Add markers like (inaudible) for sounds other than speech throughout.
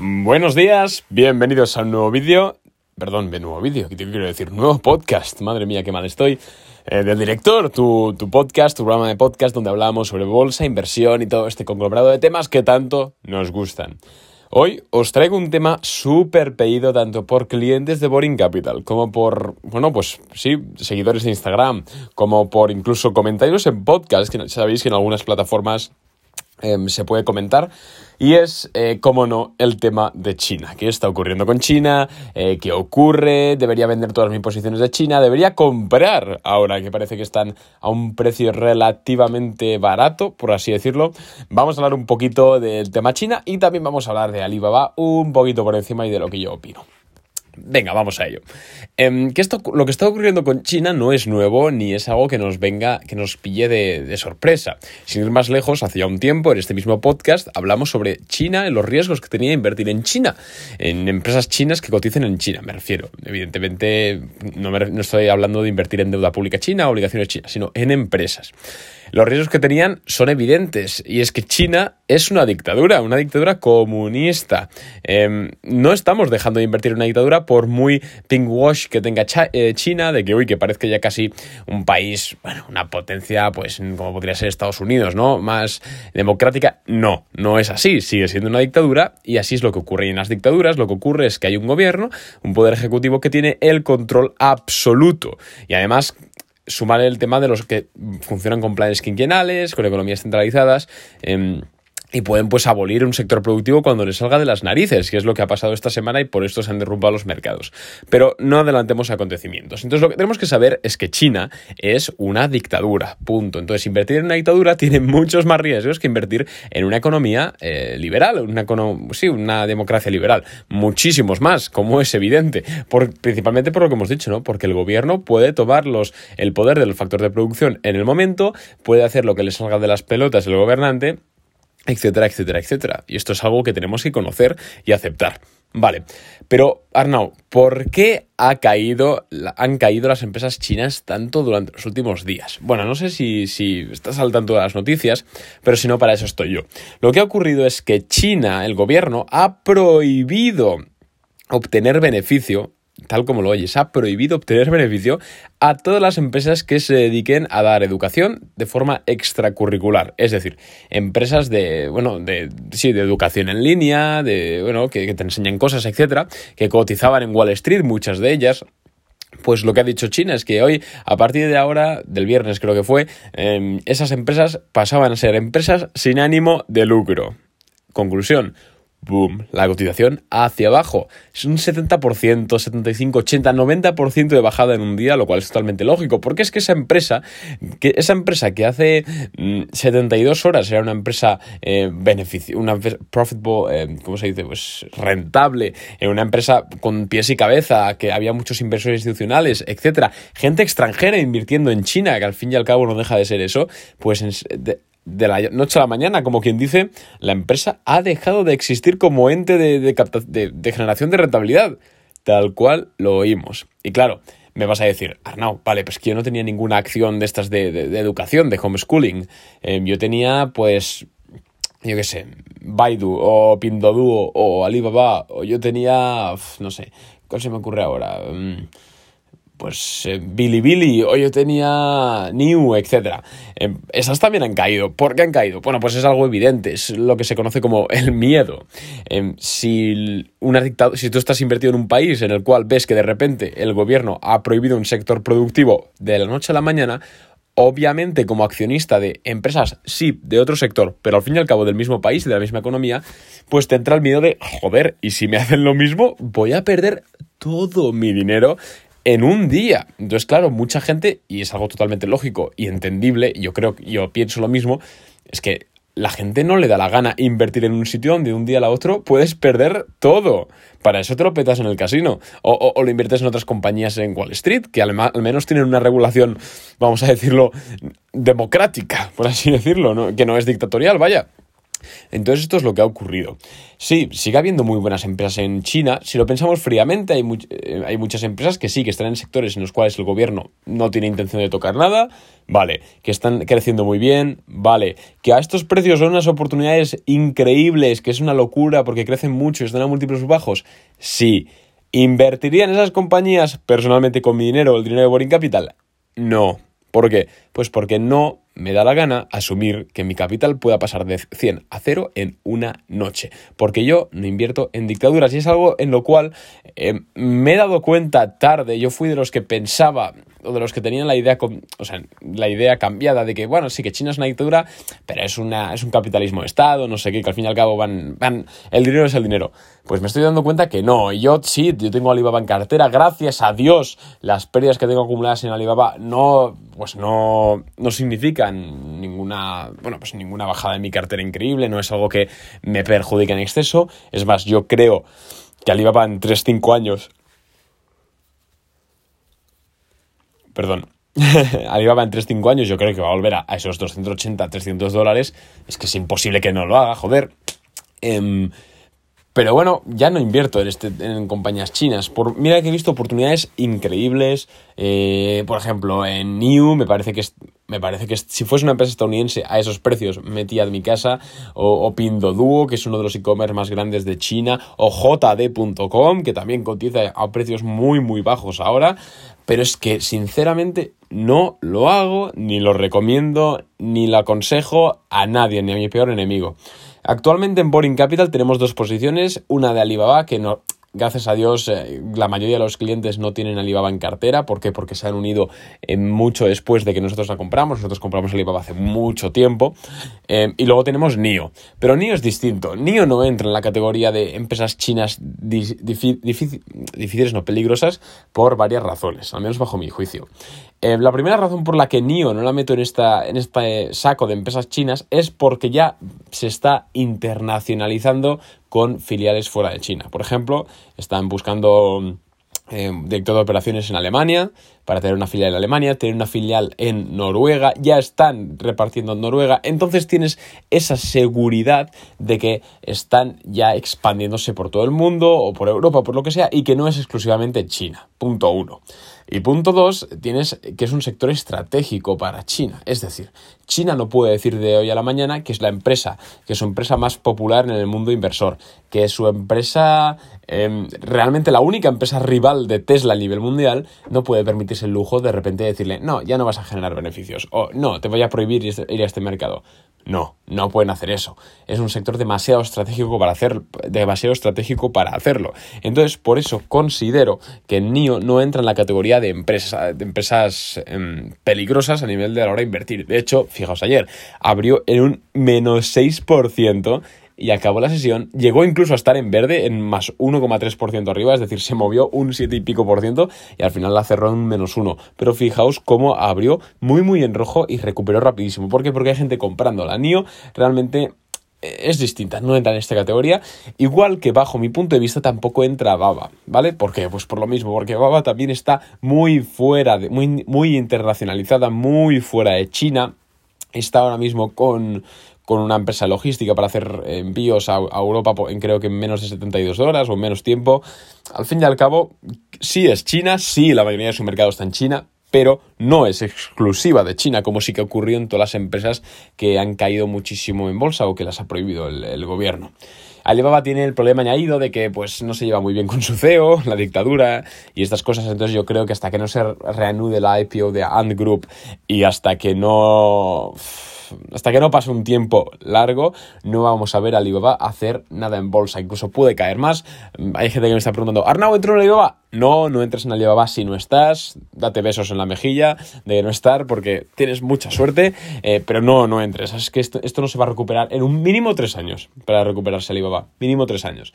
Buenos días, bienvenidos a un nuevo vídeo. Perdón, de nuevo vídeo, ¿qué quiero decir? Nuevo podcast, madre mía, qué mal estoy. Eh, del director, tu, tu podcast, tu programa de podcast donde hablamos sobre bolsa, inversión y todo este conglomerado de temas que tanto nos gustan. Hoy os traigo un tema súper pedido tanto por clientes de Boring Capital como por, bueno, pues sí, seguidores de Instagram, como por incluso comentarios en podcast, que sabéis que en algunas plataformas Em, se puede comentar y es, eh, como no, el tema de China. ¿Qué está ocurriendo con China? Eh, ¿Qué ocurre? ¿Debería vender todas mis posiciones de China? ¿Debería comprar ahora que parece que están a un precio relativamente barato, por así decirlo? Vamos a hablar un poquito del tema China y también vamos a hablar de Alibaba un poquito por encima y de lo que yo opino. Venga, vamos a ello. Em, que esto, lo que está ocurriendo con China no es nuevo ni es algo que nos venga, que nos pille de, sorpresa. Sin ir más lejos, hace ya un tiempo, en este mismo podcast, hablamos sobre China y los riesgos que tenía invertir en China, en empresas chinas que coticen en China, me refiero. Evidentemente, no, no estoy hablando de invertir en deuda pública china obligaciones chinas, sino en empresas. Los riesgos que tenían son evidentes y es que China es una dictadura, una dictadura comunista. Em, no estamos dejando de invertir en una dictadura por muy wash que tenga eh, China, de que hoy que parezca ya casi un país, bueno, una potencia, pues como podría ser Estados Unidos, ¿no? Más democrática. No, no es así, sigue siendo una dictadura y así es lo que ocurre. Y en las dictaduras lo que ocurre es que hay un gobierno, un poder ejecutivo que tiene el control absoluto. Y además sumar el tema de los que funcionan con planes quinquenales, con economías centralizadas. Em, y pueden pues abolir un sector productivo cuando les salga de las narices, que es lo que ha pasado esta semana y por esto se han derrumbado los mercados. Pero no adelantemos acontecimientos. Entonces lo que tenemos que saber es que China es una dictadura, punto. Entonces invertir en una dictadura tiene muchos más riesgos que invertir en una economía eh, liberal, una, sí, una democracia liberal. Muchísimos más, como es evidente, por, principalmente por lo que hemos dicho, ¿no? Porque el gobierno puede tomar el poder del factor de producción en el momento, puede hacer lo que le salga de las pelotas el gobernante etcétera, etcétera, etcétera. Y esto es algo que tenemos que conocer y aceptar. Vale, pero Arnau, ¿por qué ha caído, han caído las empresas chinas tanto durante los últimos días? Bueno, no sé si, si estás al tanto de las noticias, pero si no, para eso estoy yo. Lo que ha ocurrido es que China, el gobierno, ha prohibido obtener beneficio tal como lo oyes, ha prohibido obtener (laughs) beneficio a todas las empresas que se dediquen a dar educación de forma extracurricular. Es decir, empresas de, bueno, de, sí, de educación en línea, de, bueno, que, te enseñan cosas, etcétera, que cotizaban en Wall Street, muchas de ellas, pues lo que ha dicho China es que hoy, a partir de ahora, del viernes creo que fue, em, esas empresas pasaban a ser empresas sin ánimo de lucro. Conclusión, boom, la cotización hacia abajo. Es un 70%, 75, 80, 90% de bajada en un día, lo cual es totalmente lógico, porque es que esa empresa, que esa empresa que hace 72 mm, horas era una empresa eh, beneficio, una profitable, eh, ¿cómo se dice? Pues rentable, eh, una empresa con pies y cabeza, que había muchos inversores institucionales, etcétera, gente extranjera invirtiendo en China, que al fin y al cabo no deja de ser eso, pues de la noche a la mañana, como quien dice, la empresa ha dejado de existir como ente de, generación de rentabilidad, tal cual lo oímos. Y claro, me vas a decir, Arnau, vale, pues que yo no tenía ninguna acción de estas de, educación, de homeschooling. Em, yo tenía, pues, yo qué sé, Baidu o Pindoduo o Alibaba, o yo tenía, no sé, ¿cuál se me ocurre ahora? Mm, pues eh, Billy o yo tenía New, etc. Eh, esas también han caído. ¿Por qué han caído? Bueno, pues es algo evidente, es lo que se conoce como el miedo. Eh, si, una si tú estás invertido en un país en el cual ves que de repente el gobierno ha prohibido un sector productivo de la noche a la mañana, obviamente como accionista de empresas, sí, de otro sector, pero al fin y al cabo del mismo país y de la misma economía, pues te entra el miedo de, joder, y si me hacen lo mismo, voy a perder todo mi dinero en un día. Entonces, claro, mucha gente, y es algo totalmente lógico y entendible, yo creo, yo pienso lo mismo, es que la gente no le da la gana invertir en un sitio donde de un día a otro puedes perder todo. Para eso te lo petas en el casino. O, lo inviertes en otras compañías en Wall Street, que al, menos tienen una regulación, vamos a decirlo, democrática, por así decirlo, que no es dictatorial, vaya. Entonces esto es lo que ha ocurrido. Sí, sigue habiendo muy buenas empresas en China. Si lo pensamos fríamente, hay, eh, hay, muchas empresas que sí, que están en sectores en los cuales el gobierno no tiene intención de tocar nada. Vale, que están creciendo muy bien. Vale, que a estos precios son unas oportunidades increíbles, que es una locura porque crecen mucho y están a múltiplos bajos. Sí. ¿Invertiría en esas compañías personalmente con mi dinero el dinero de Boring Capital? No. ¿Por qué? Pues porque no me da la gana asumir que mi capital pueda pasar de 100 a 0 en una noche, porque yo no invierto en dictaduras y es algo en lo cual eh, me he dado cuenta tarde, yo fui de los que pensaba o de los que tenían la idea, o sea, la idea cambiada de que, bueno, sí que China es una dictadura, pero es, una, es un capitalismo de Estado, no sé qué, que al fin y al cabo van, van, el dinero es el dinero. Pues me estoy dando cuenta que no, yo sí, yo tengo Alibaba en cartera, gracias a Dios, las pérdidas que tengo acumuladas en Alibaba no, pues no, no ninguna, bueno, pues ninguna bajada en mi cartera increíble, no es algo que me perjudique en exceso, es más, yo creo que Alibaba en 3-5 años perdón, (laughs) Alibaba en 3-5 años, yo creo que va a volver a, esos 280, 300 dólares. Es que es imposible que no lo haga, joder. Em, pero bueno, ya no invierto en, este, en compañías chinas. Por, mira que he visto oportunidades increíbles. Eh, por ejemplo, en New me parece que me parece que si fuese una empresa estadounidense a esos precios metía de mi casa. O, o Pinduoduo, que es uno de los e-commerce más grandes de China. O JD.com, que también cotiza a precios muy muy bajos ahora. Pero es que sinceramente no lo hago, ni lo recomiendo, ni lo aconsejo a nadie, ni a mi peor enemigo. Actualmente en Boring Capital tenemos dos posiciones, una de Alibaba que no, Gracias a Dios, eh, la mayoría de los clientes no tienen Alibaba en cartera. ¿Por qué? Porque se han unido eh, mucho después de que nosotros la compramos. Nosotros compramos Alibaba hace mucho tiempo. Eh, y luego tenemos NIO. Pero NIO es distinto. NIO no entra en la categoría de empresas chinas difíciles, no peligrosas, por varias razones, al menos bajo mi juicio. La primera razón por la que NIO no la meto en, esta, en este saco de empresas chinas es porque ya se está internacionalizando con filiales fuera de China. Por ejemplo, están buscando eh, director de operaciones en Alemania para tener una filial en Alemania, tener una filial en Noruega, ya están repartiendo en Noruega, entonces tienes esa seguridad de que están ya expandiéndose por todo el mundo o por Europa, por lo que sea, y que no es exclusivamente China. Punto uno. Y punto dos, tienes que es un sector estratégico para China. Es decir, China no puede decir de hoy a la mañana que es la empresa, que es su empresa más popular en el mundo inversor, que es su empresa, em, realmente la única empresa rival de Tesla a nivel mundial, no puede permitirse el lujo de repente decirle, no, ya no vas a generar beneficios, o no, te voy a prohibir ir a este mercado. No, no pueden hacer eso. Es un sector demasiado estratégico para hacer, demasiado estratégico para hacerlo. Entonces, por eso considero que NIO no entra en la categoría de empresas, de empresas em, peligrosas a nivel de la hora de invertir. De hecho, fijaos, ayer abrió en un menos 6% y acabó la sesión. Llegó incluso a estar en verde en más 1,3% arriba, es decir, se movió un 7 y pico por ciento y al final la cerró en menos 1. Pero fijaos cómo abrió muy muy en rojo y recuperó rapidísimo. ¿Por qué? Porque hay gente comprando la NIO realmente eh, es distinta, no entra en esta categoría. Igual que bajo mi punto de vista tampoco entra Baba, ¿vale? ¿Por qué? Pues por lo mismo, porque Baba también está muy fuera, de, muy, muy internacionalizada, muy fuera de China. Está ahora mismo con, con una empresa logística para hacer envíos a, Europa creo que en menos de 72 horas o en menos tiempo. Al fin y al cabo, sí es China, sí la mayoría de su mercado está en China, pero no es exclusiva de China, como sí que ocurrió en todas las empresas que han caído muchísimo en bolsa o que las ha prohibido el, gobierno. Alibaba tiene el problema añadido de que pues no se lleva muy bien con su CEO, (laughs) la dictadura y estas cosas, entonces yo creo que hasta que no se reanude la IPO de Ant Group y hasta que no hasta que no pase un tiempo largo, no vamos a ver a Alibaba hacer nada en bolsa. Incluso puede caer más. Hay gente que me está preguntando, ¿Arnau entró en Alibaba? No, no entres en Alibaba si no estás. Date besos en la mejilla de no estar porque tienes mucha suerte, eh, pero no, no entres. Es que esto, esto no se va a recuperar en un mínimo tres años para recuperarse Alibaba. Mínimo tres años.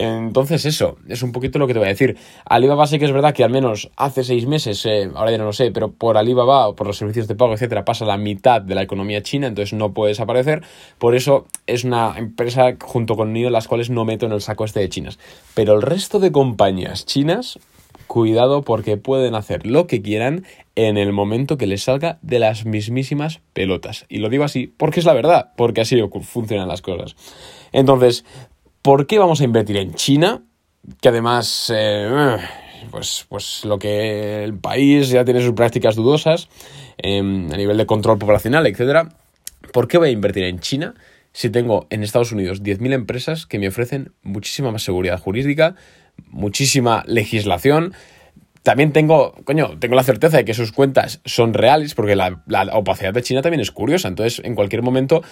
Entonces eso, es un poquito lo que te voy a decir. Alibaba sí que es verdad que al menos hace seis meses, eh, ahora ya no lo sé, pero por Alibaba o por los servicios de pago, etcétera, pasa la mitad de la economía china, entonces no puede desaparecer. Por eso es una empresa junto con NIO las cuales no meto en el saco este de chinas. Pero el resto de compañías chinas cuidado porque pueden hacer lo que quieran en el momento que les salga de las mismísimas pelotas. Y lo digo así porque es la verdad, porque así funcionan las cosas. Entonces, ¿por qué vamos a invertir en China? Que además, eh, pues, pues lo que el país ya tiene sus prácticas dudosas em, a nivel de control poblacional, etc. ¿Por qué voy a invertir en China? si tengo en Estados Unidos 10.000 empresas que me ofrecen muchísima más seguridad jurídica, muchísima legislación. También tengo, coño, tengo la certeza de que sus cuentas son reales, porque la, la opacidad de China también es curiosa. Entonces, en cualquier momento,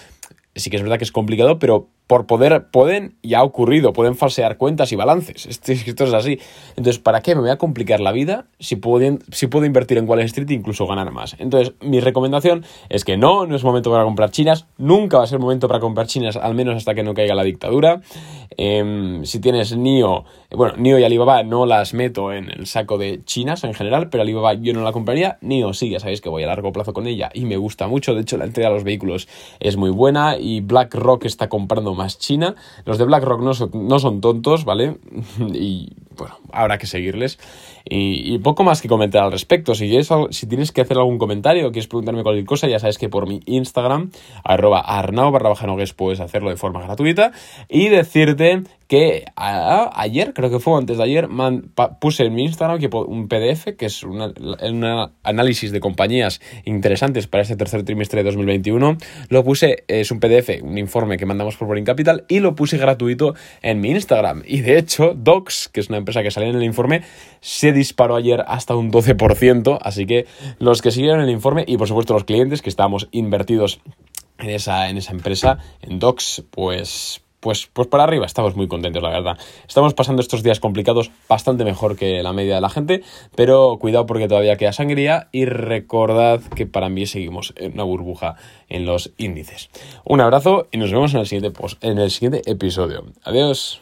sí que es verdad que es complicado, pero por poder, pueden, y ha ocurrido, pueden falsear cuentas y balances. (laughs) Esto, es así. Entonces, ¿para qué me voy a complicar la vida si puedo, si puedo invertir en Wall Street e incluso ganar más? Entonces, mi recomendación es que no, no es momento para comprar chinas, nunca va a ser momento para comprar chinas, al menos hasta que no caiga la dictadura. Em, si tienes NIO, bueno, NIO y Alibaba no las meto en el saco de chinas en general, pero Alibaba yo no la compraría. NIO sí, ya sabéis que voy a largo plazo con ella y me gusta mucho. De hecho, la entrega de los vehículos es muy buena y BlackRock está comprando más China. Los de BlackRock no son, no son tontos, ¿vale? (laughs) y bueno, habrá que seguirles. Y, poco más que comentar al respecto. Si, si tienes que hacer algún comentario o quieres preguntarme cualquier cosa, ya sabes que por mi Instagram, arroba arnao barra baja puedes hacerlo de forma gratuita. Y decirte que ayer, creo que fue antes de ayer, puse en mi Instagram que un PDF, que es un análisis de compañías interesantes para este tercer trimestre de 2021. Lo puse, es un PDF, un informe que mandamos por Boring Capital, y lo puse gratuito en mi Instagram. Y de hecho, Docs, que es una empresa que salió en el informe, se disparó ayer hasta un 12%. Así que los que siguieron el informe y por supuesto los clientes que estábamos invertidos en esa, en esa empresa, en Docs, pues pues, pues para arriba, estamos muy contentos, la verdad. Estamos pasando estos días complicados bastante mejor que la media de la gente, pero cuidado porque todavía queda sangría y recordad que para mí seguimos en una burbuja en los índices. Un abrazo y nos vemos en el siguiente, en el siguiente episodio. Adiós.